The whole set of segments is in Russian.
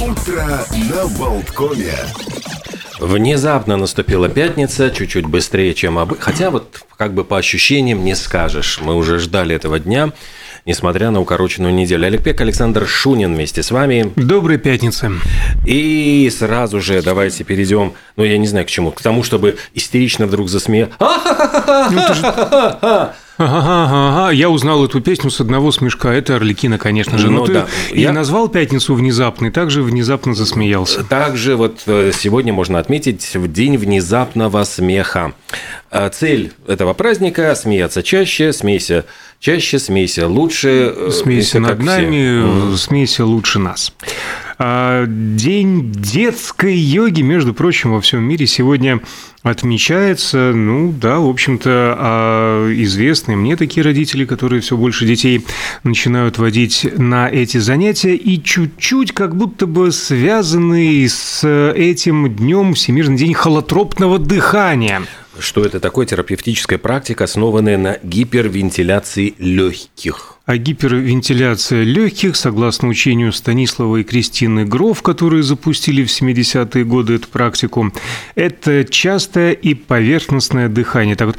Утро на Болткоме. Внезапно наступила пятница, чуть-чуть быстрее, чем обычно. Хотя вот как бы по ощущениям не скажешь. Мы уже ждали этого дня, несмотря на укороченную неделю. Олег Пек, Александр Шунин вместе с вами. Доброй пятницы. И сразу же давайте перейдем, ну я не знаю к чему, к тому, чтобы истерично вдруг засмеяться. Ага, ага, ага. Я узнал эту песню с одного смешка. Это Орликина, конечно же. Но Ну ты да. и Я- назвал пятницу внезапно, и также внезапно засмеялся. Также вот э, сегодня можно отметить в день внезапного смеха. А Цель этого праздника – смеяться чаще, смейся чаще, смейся лучше. э, Смейся над все. нами, смейся лучше нас. А, День детской йоги, между прочим, во всем мире сегодня отмечается. Ну да, в общем-то, а, известные мне такие родители, которые все больше детей начинают водить на эти занятия и чуть-чуть как будто бы связаны с этим днем Всемирный день холотропного дыхания. Что это такое? Терапевтическая практика, основанная на гипервентиляции легких. А гипервентиляция легких, согласно учению Станислава и Кристины Гров, которые запустили в 70-е годы эту практику, это частое и поверхностное дыхание. Так вот,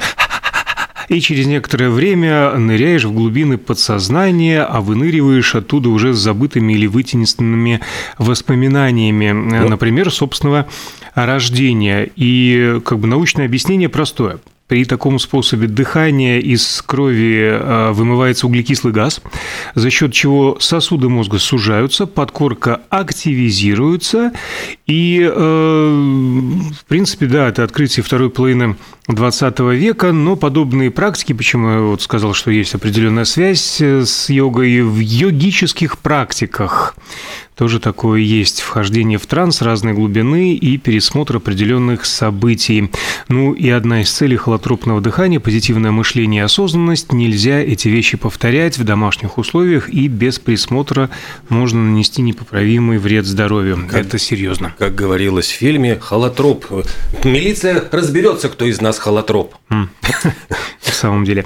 и через некоторое время ныряешь в глубины подсознания, а выныриваешь оттуда уже с забытыми или вытесненными воспоминаниями, например, собственного рождения. И как бы научное объяснение простое. При таком способе дыхания из крови э, вымывается углекислый газ, за счет чего сосуды мозга сужаются, подкорка активизируется, и, э, в принципе, да, это открытие второй половины 20 века, но подобные практики, почему я вот сказал, что есть определенная связь э, с йогой в йогических практиках, тоже такое есть вхождение в транс разной глубины и пересмотр определенных событий. Ну и одна из целей холотропного дыхания – позитивное мышление и осознанность. Нельзя эти вещи повторять в домашних условиях и без присмотра можно нанести непоправимый вред здоровью. Это серьезно. Как говорилось в фильме, холотроп. Милиция разберется, кто из нас холотроп. В самом деле.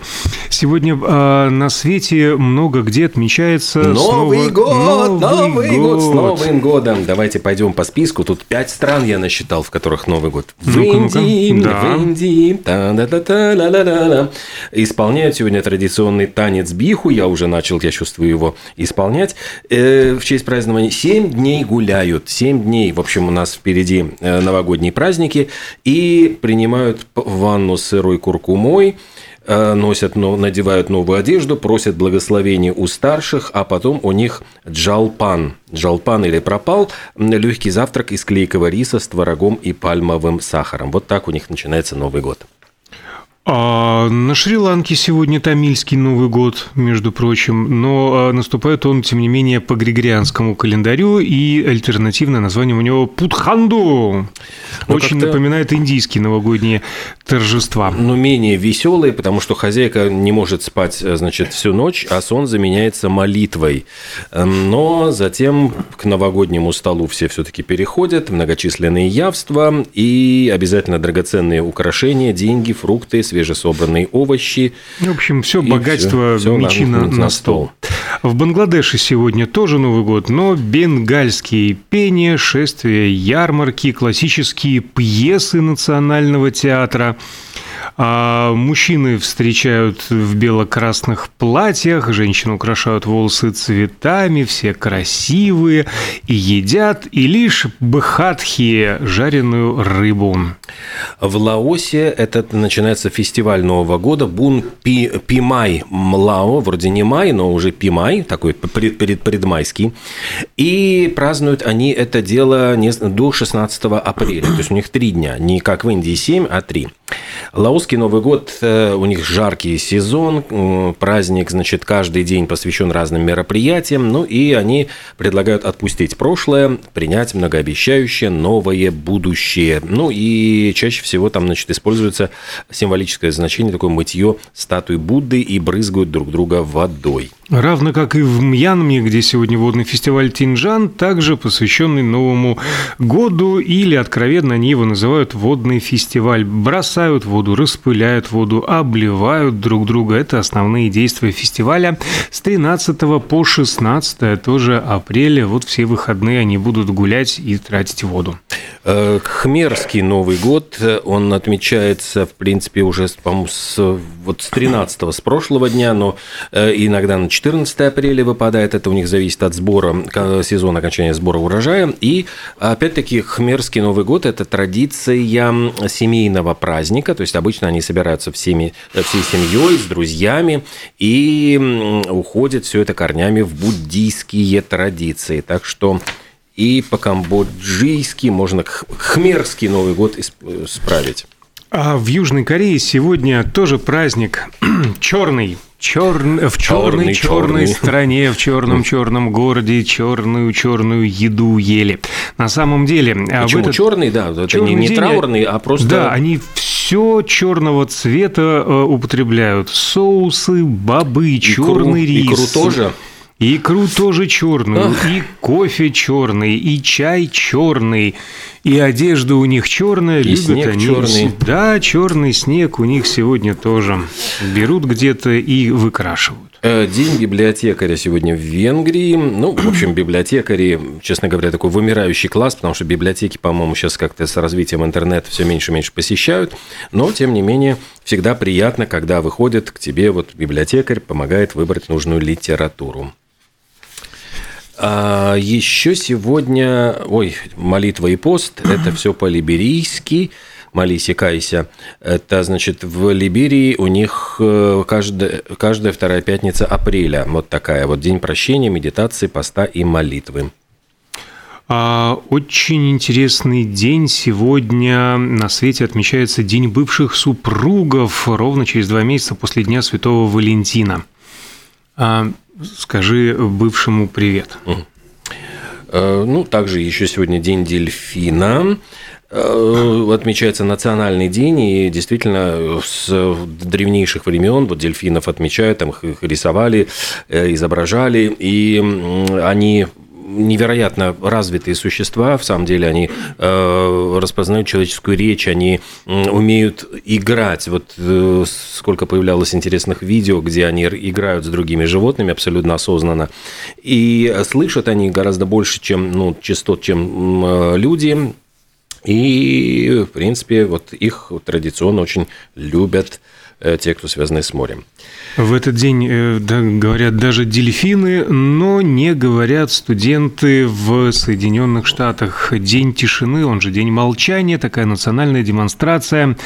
Сегодня э, на свете много где отмечается Новый год, Новый год с Новым годом. Давайте пойдем по списку. Тут пять стран я насчитал, в которых Новый год. Вендим, Да. вендим, та-да-да-та-ла-ла-ла-ла. Исполняют сегодня традиционный танец биху. Я уже начал, я чувствую его исполнять. Э, в честь празднования семь дней гуляют. Семь дней. В общем, у нас впереди э, новогодние праздники. И принимают ванну с сырой куркумой носят, но- надевают новую одежду, просят благословения у старших, а потом у них джалпан. Джалпан или пропал – легкий завтрак из клейкого риса с творогом и пальмовым сахаром. Вот так у них начинается Новый год. А на Шри-Ланке сегодня Тамильский Новый год, между прочим, но а, наступает он, тем не менее, по григорианскому календарю, и альтернативное название у него Путханду. Ну, Очень напоминает индийские новогодние торжества. Но менее веселые, потому что хозяйка не может спать, э, значит, всю ночь, а сон заменяется молитвой. Эм, Но затем к новогоднему столу все все-таки переходят, многочисленные явства и обязательно драгоценные украшения, деньги, фрукты, свежесобранные овощи. В общем, все богатство мечи на, на на стол. В Бангладеше сегодня тоже Новый год, но бенгальские пения, шествия, ярмарки, классические пьесы национального театра. А мужчины встречают в бело-красных платьях, женщины украшают волосы цветами, все красивые и едят, и лишь бхатхи жареную рыбу. В Лаосе это начинается фестиваль Нового года Бун Пи, Пимай Млао, вроде не май, но уже Пимай, такой пред, пред- предмайский. И празднуют они это дело не до 16 апреля. То есть у них три дня, не как в Индии 7, а 3. Лаосский Новый год, э, у них жаркий сезон, праздник, значит, каждый день посвящен разным мероприятиям, ну и они предлагают отпустить прошлое, принять многообещающее новое будущее. Ну и чаще всего там, значит, используется символическое значение, такое мытье статуи Будды и брызгают друг друга водой. Равно как и в Мьянме, где сегодня водный фестиваль Тинжан, также посвященный Новому году, или откровенно они его называют водный фестиваль. Бросают воду, распыляют воду, обливают друг друга. Это основные действия фестиваля с 13 по 16 тоже апреля. Вот все выходные они будут гулять и тратить воду. Э, Хмерский Новый год, он отмечается, в принципе, уже, по-моему, с, вот с 13 с прошлого дня, но э, иногда на 14 апреля выпадает, это у них зависит от сбора, сезона окончания сбора урожая. И, опять-таки, Хмерский Новый год – это традиция семейного праздника, то есть обычно они собираются всеми, всей семьей, с друзьями, и уходит все это корнями в буддийские традиции. Так что и по-камбоджийски можно хмерский Новый год справить. А в Южной Корее сегодня тоже праздник черный. Черн... В черной черной стране, в черном черном городе черную черную еду ели. На самом деле, а Почему этот... черный, да, это черный не, не траурный, а просто. Да, они все черного цвета э, употребляют: соусы, бобы, черный рис. Икру тоже. Икру тоже черную, Ох. и кофе черный, и чай черный, и одежда у них черная, и любят снег они. Черный. Да, черный снег у них сегодня тоже. Берут где-то и выкрашивают. Э, день библиотекаря сегодня в Венгрии. Ну, в общем, библиотекари, честно говоря, такой вымирающий класс, потому что библиотеки, по-моему, сейчас как-то с развитием интернета все меньше и меньше посещают. Но, тем не менее, всегда приятно, когда выходит к тебе вот библиотекарь, помогает выбрать нужную литературу. А еще сегодня, ой, молитва и пост, это все по-либерийски, молись и кайся. Это, значит, в Либерии у них э, каждая, каждая вторая пятница апреля. Вот такая вот день прощения, медитации, поста и молитвы. А, очень интересный день. Сегодня на свете отмечается День бывших супругов, ровно через два месяца после Дня Святого Валентина. А, Скажи бывшему привет. Э, ну, также еще сегодня день дельфина. Э, отмечается национальный день, и действительно с древнейших времен вот дельфинов отмечают, там их рисовали, э, изображали, и они невероятно развитые существа, в самом деле они э, распознают человеческую речь, они э, умеют играть. Вот э, сколько появлялось интересных видео, где они играют с другими животными абсолютно осознанно. И слышат они гораздо больше, чем ну, частот, чем э, люди. И, в принципе, вот их традиционно очень любят те, кто связаны с морем. В этот день э, да, говорят даже дельфины, но не говорят студенты в Соединенных Штатах. День тишины, он же день молчания, такая национальная демонстрация,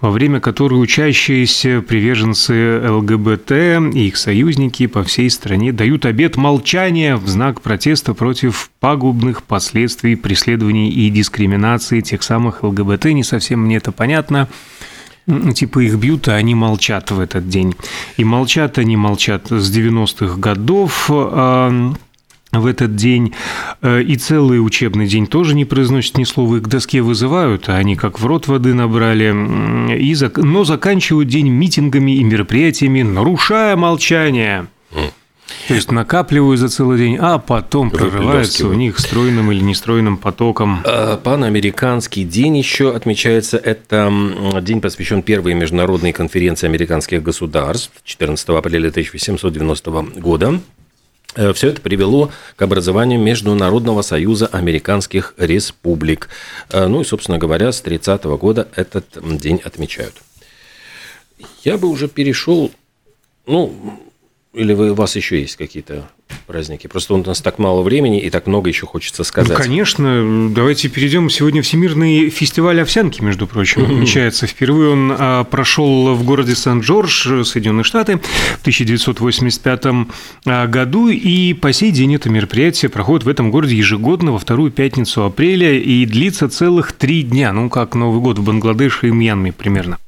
во время которой учащиеся приверженцы ЛГБТ и их союзники по всей стране дают обет молчания в знак протеста против пагубных последствий преследований и дискриминации тех самых ЛГБТ. Не совсем мне это понятно типа их бьют, а они молчат в этот день. И молчат они молчат с 90-х годов в этот день. Э, и целый учебный день тоже не произносят ни слова, их к доске вызывают, а они как в рот воды набрали. И, но заканчивают день митингами и мероприятиями, нарушая молчание. То есть накапливают за целый день, а потом прорываются у них стройным или нестройным потоком. А, панамериканский день еще отмечается. Это день посвящен первой международной конференции американских государств 14 апреля 1890 года. Э, Все это привело к образованию Международного союза американских республик. Э, ну и, собственно говоря, с 30 года этот день отмечают. Я бы уже перешел, ну, или вы, у вас еще есть какие-то праздники? Просто у нас так мало времени и так много еще хочется сказать. Ну, конечно. Давайте перейдем. Сегодня Всемирный фестиваль овсянки, между прочим, отмечается. Впервые он а, прошел в городе Сан-Джордж, Соединенные Штаты, в 1985 а, году. И по сей день это мероприятие проходит в этом городе ежегодно во вторую пятницу апреля и длится целых три дня. Ну, как Новый год в Бангладеше и Мьянме примерно.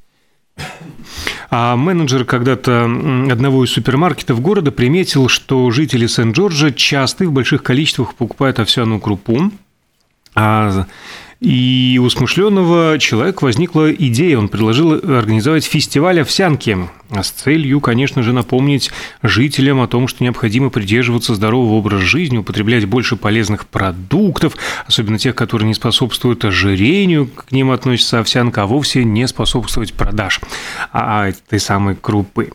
А менеджер когда-то одного из супермаркетов города приметил, что жители Сент-Джорджа часто и в больших количествах покупают овсяную крупу, а И у смышленого человека возникла идея, он предложил организовать фестиваль овсянки с целью, конечно же, напомнить жителям о том, что необходимо придерживаться здорового образа жизни, употреблять больше полезных продуктов, особенно тех, которые не способствуют ожирению, к ним относится овсянка, а вовсе не способствовать продаж а, этой самой крупы.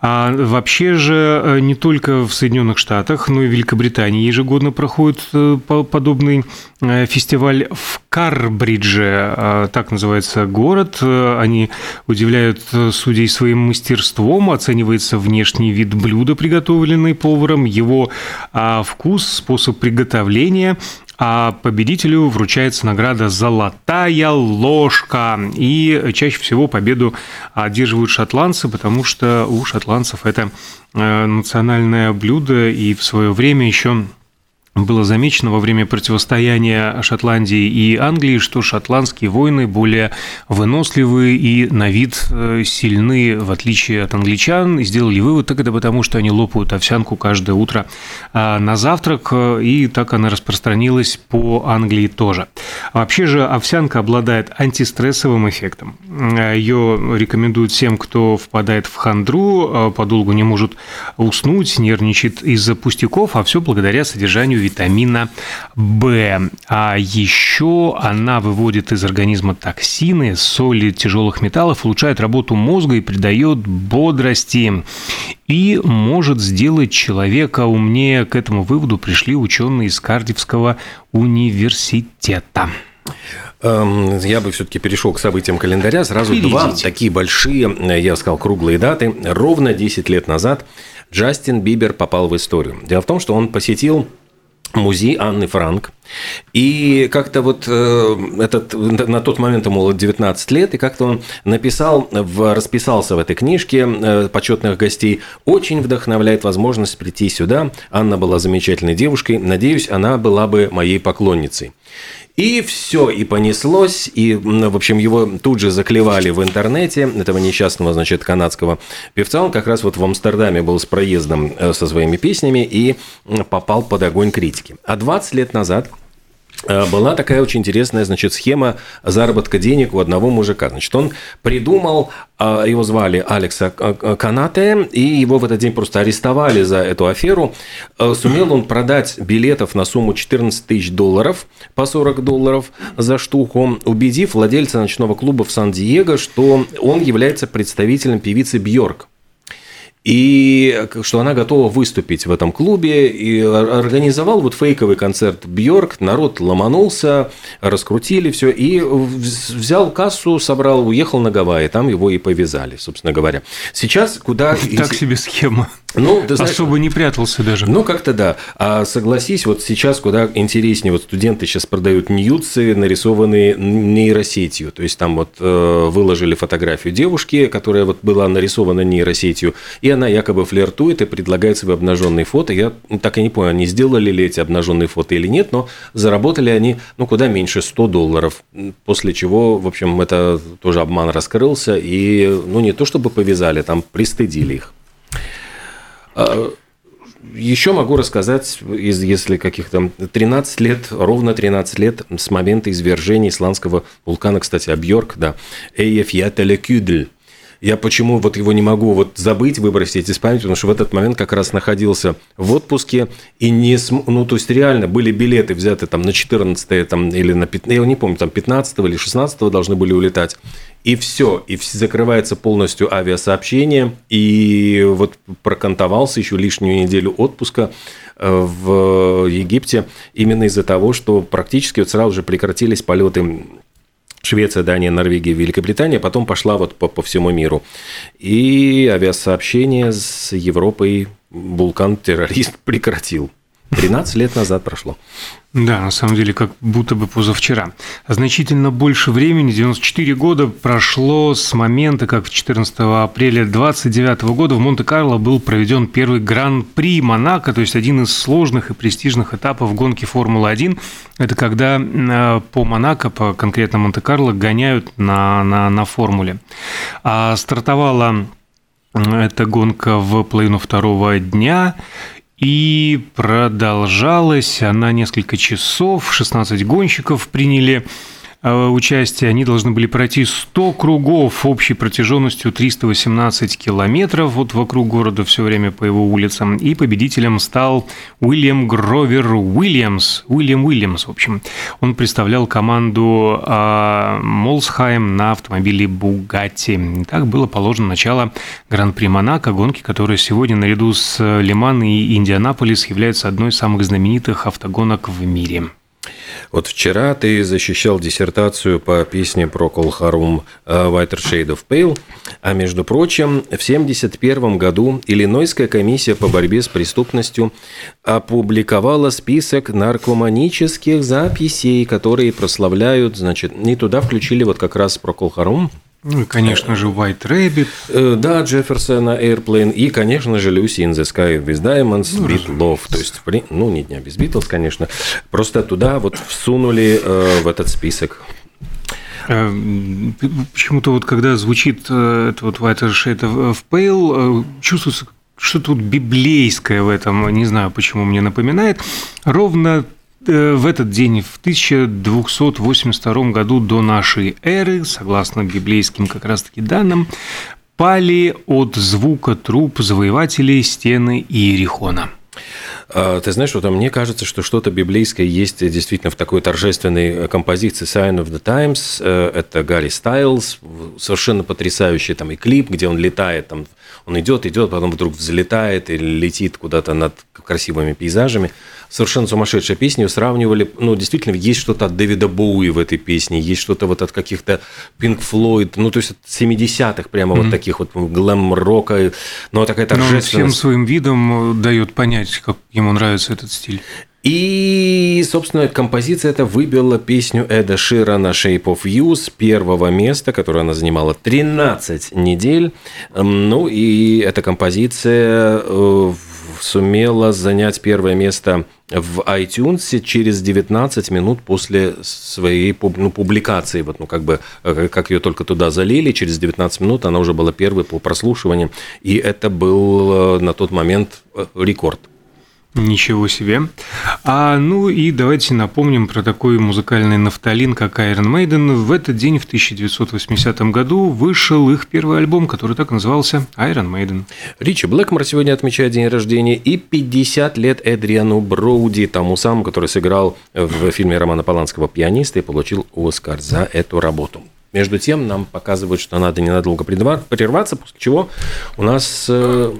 А вообще же э, не только в Соединенных Штатах, но и в Великобритании ежегодно проходит э, подобный э, фестиваль в Карбридже, так называется город. Они удивляют судей своим мастерством, оценивается внешний вид блюда, приготовленный поваром, его а, вкус, способ приготовления, а победителю вручается награда «Золотая ложка». И чаще всего победу одерживают шотландцы, потому что у шотландцев это э, национальное блюдо, и в свое время еще было замечено во время противостояния Шотландии и Англии, что шотландские воины более выносливые и на вид э, сильны, в отличие от англичан. И сделали вывод, так это потому, что они лопают овсянку каждое утро а, на завтрак, и так она распространилась по Англии тоже. вообще же овсянка обладает антистрессовым эффектом. Ее рекомендуют всем, кто впадает в хандру, подолгу не может уснуть, нервничает из-за пустяков, а все благодаря содержанию витамина В. А еще она выводит из организма токсины, соли тяжелых металлов, улучшает работу мозга и придает бодрости. И может сделать человека умнее. К этому выводу пришли ученые из Кардивского университета. Эм, я бы все-таки перешел к событиям календаря. Сразу Перейдите. два такие большие, я сказал, круглые даты. Ровно 10 лет назад Джастин Бибер попал в историю. Дело в том, что он посетил музей Анны Франк. И как-то вот э, этот, на тот момент ему было 19 лет, и как-то он написал, в, расписался в этой книжке э, почетных гостей. Очень вдохновляет возможность прийти сюда. Анна была замечательной девушкой. Надеюсь, она была бы моей поклонницей. И все, и понеслось, и, в общем, его тут же заклевали в интернете, этого несчастного, значит, канадского певца. Он как раз вот в Амстердаме был с проездом э, со своими песнями и попал под огонь критики. А 20 лет назад Э, была такая очень интересная, значит, схема заработка денег у одного мужика. Значит, он придумал, а, его звали Алекса Канате, и его в этот день просто арестовали за эту аферу. Э, сумел он продать билетов на сумму 14 тысяч долларов по 40 долларов за штуку, убедив владельца ночного клуба в Сан-Диего, что он является представителем певицы Бьорк и что она готова выступить в этом клубе, и организовал вот фейковый концерт Бьорк, народ ломанулся, раскрутили все, и взял кассу, собрал, уехал на Гавайи, там его и повязали, собственно говоря. Сейчас куда... Так себе схема. Ну, ты знаешь, Особо не прятался даже. Ну, как-то да. А согласись, вот сейчас куда интереснее, вот студенты сейчас продают ньюцы, нарисованные нейросетью. То есть там вот э, выложили фотографию девушки, которая вот была нарисована нейросетью, и она якобы флиртует и предлагает свои обнаженные фото. Я так и не понял, они сделали ли эти обнаженные фото или нет, но заработали они, ну, куда меньше 100 долларов. После чего, в общем, это тоже обман раскрылся, и, ну, не то чтобы повязали, там пристыдили их. А, еще могу рассказать, если каких-то 13 лет, ровно 13 лет с момента извержения исландского вулкана, кстати, Абьорк, да, Эйефьятелекюдль. Я почему вот его не могу вот забыть, выбросить из памяти, потому что в этот момент как раз находился в отпуске и не ну то есть реально были билеты взяты там на 14 там или на 15, я не помню, там 15 или 16 должны были улетать. И все, и закрывается полностью авиасообщение, и вот прокантовался еще лишнюю неделю отпуска э, в Египте именно из-за того, что практически вот сразу же прекратились полеты Швеция, Дания, Норвегия, Великобритания, потом пошла вот по, по всему миру. И авиасообщение с Европой вулкан-террорист прекратил. 13 лет назад прошло. Да, на самом деле, как будто бы позавчера. Значительно больше времени, 94 года, прошло с момента, как 14 апреля 29 года в Монте-Карло был проведен первый Гран-при Монако, то есть один из сложных и престижных этапов гонки Формулы-1. Это когда э, по Монако, по конкретно Монте-Карло, гоняют на, на, на формуле. А стартовала эта гонка в половину второго дня, и продолжалась она несколько часов, 16 гонщиков приняли участия. Они должны были пройти 100 кругов общей протяженностью 318 километров вот вокруг города все время по его улицам. И победителем стал Уильям Гровер Уильямс. Уильям Уильямс, в общем. Он представлял команду э, Молсхайм на автомобиле Бугатти. Так было положено начало Гран-при Монако, гонки, которая сегодня наряду с Лиман и Индианаполис является одной из самых знаменитых автогонок в мире. Вот вчера ты защищал диссертацию по песне про Колхарум э, Whiter Shade of Pale, а между прочим, в 1971 году Иллинойская комиссия по борьбе с преступностью опубликовала список наркоманических записей, которые прославляют, значит, не туда включили вот как раз про Колхарум, ну и, конечно же, White Rabbit. Э, да, Джефферсона, Airplane. И, конечно же, Lucy in the Sky with Diamonds, ну, Beat Love. То есть, ну, не дня без Битлз, конечно. Просто туда вот всунули э, в этот список. Э, почему-то вот когда звучит э, это вот White Shade of Pale, чувствуется что-то вот библейское в этом, не знаю, почему мне напоминает. Ровно в этот день, в 1282 году до нашей эры, согласно библейским как раз-таки данным, пали от звука труп завоевателей стены Иерихона. А, ты знаешь, вот мне кажется, что что-то библейское есть действительно в такой торжественной э, композиции Sign of the Times. Э, это Гарри Стайлз, совершенно потрясающий там и клип, где он летает, там, он идет, идет, потом вдруг взлетает и летит куда-то над красивыми пейзажами совершенно сумасшедшая песня, ее сравнивали, ну, действительно, есть что-то от Дэвида Боуи в этой песне, есть что-то вот от каких-то Pink Floyd, ну, то есть от 70-х прямо mm-hmm. вот таких вот глэм-рока, но такая торжественность. Но он всем своим видом дает понять, как ему нравится этот стиль. И, собственно, композиция эта выбила песню Эда Шира на Shape of You с первого места, которое она занимала 13 недель. Ну, и эта композиция э, сумела занять первое место в iTunes через 19 минут после своей ну, публикации. Вот, ну, как бы, э, как ее только туда залили, через 19 минут она уже была первой по прослушиванию. И это был э, на тот момент э, рекорд. Ничего себе. А, ну и давайте напомним про такой музыкальный нафталин, как Iron Maiden. В этот день, в 1980 году, вышел их первый альбом, который так назывался Iron Maiden. Ричи Блэкмор сегодня отмечает день рождения и 50 лет Эдриану Броуди, тому самому, который сыграл в фильме Романа Поланского «Пианиста» и получил Оскар за эту работу. Между тем, нам показывают, что надо ненадолго прерваться, после чего у нас э,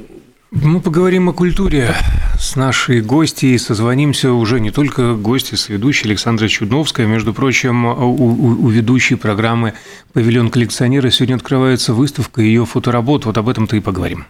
мы поговорим о культуре с нашей гостьей. Созвонимся уже не только гости с ведущей Александра Чудновская. Между прочим, у, у, у ведущей программы «Павильон коллекционера» сегодня открывается выставка ее фоторабот. Вот об этом-то и поговорим.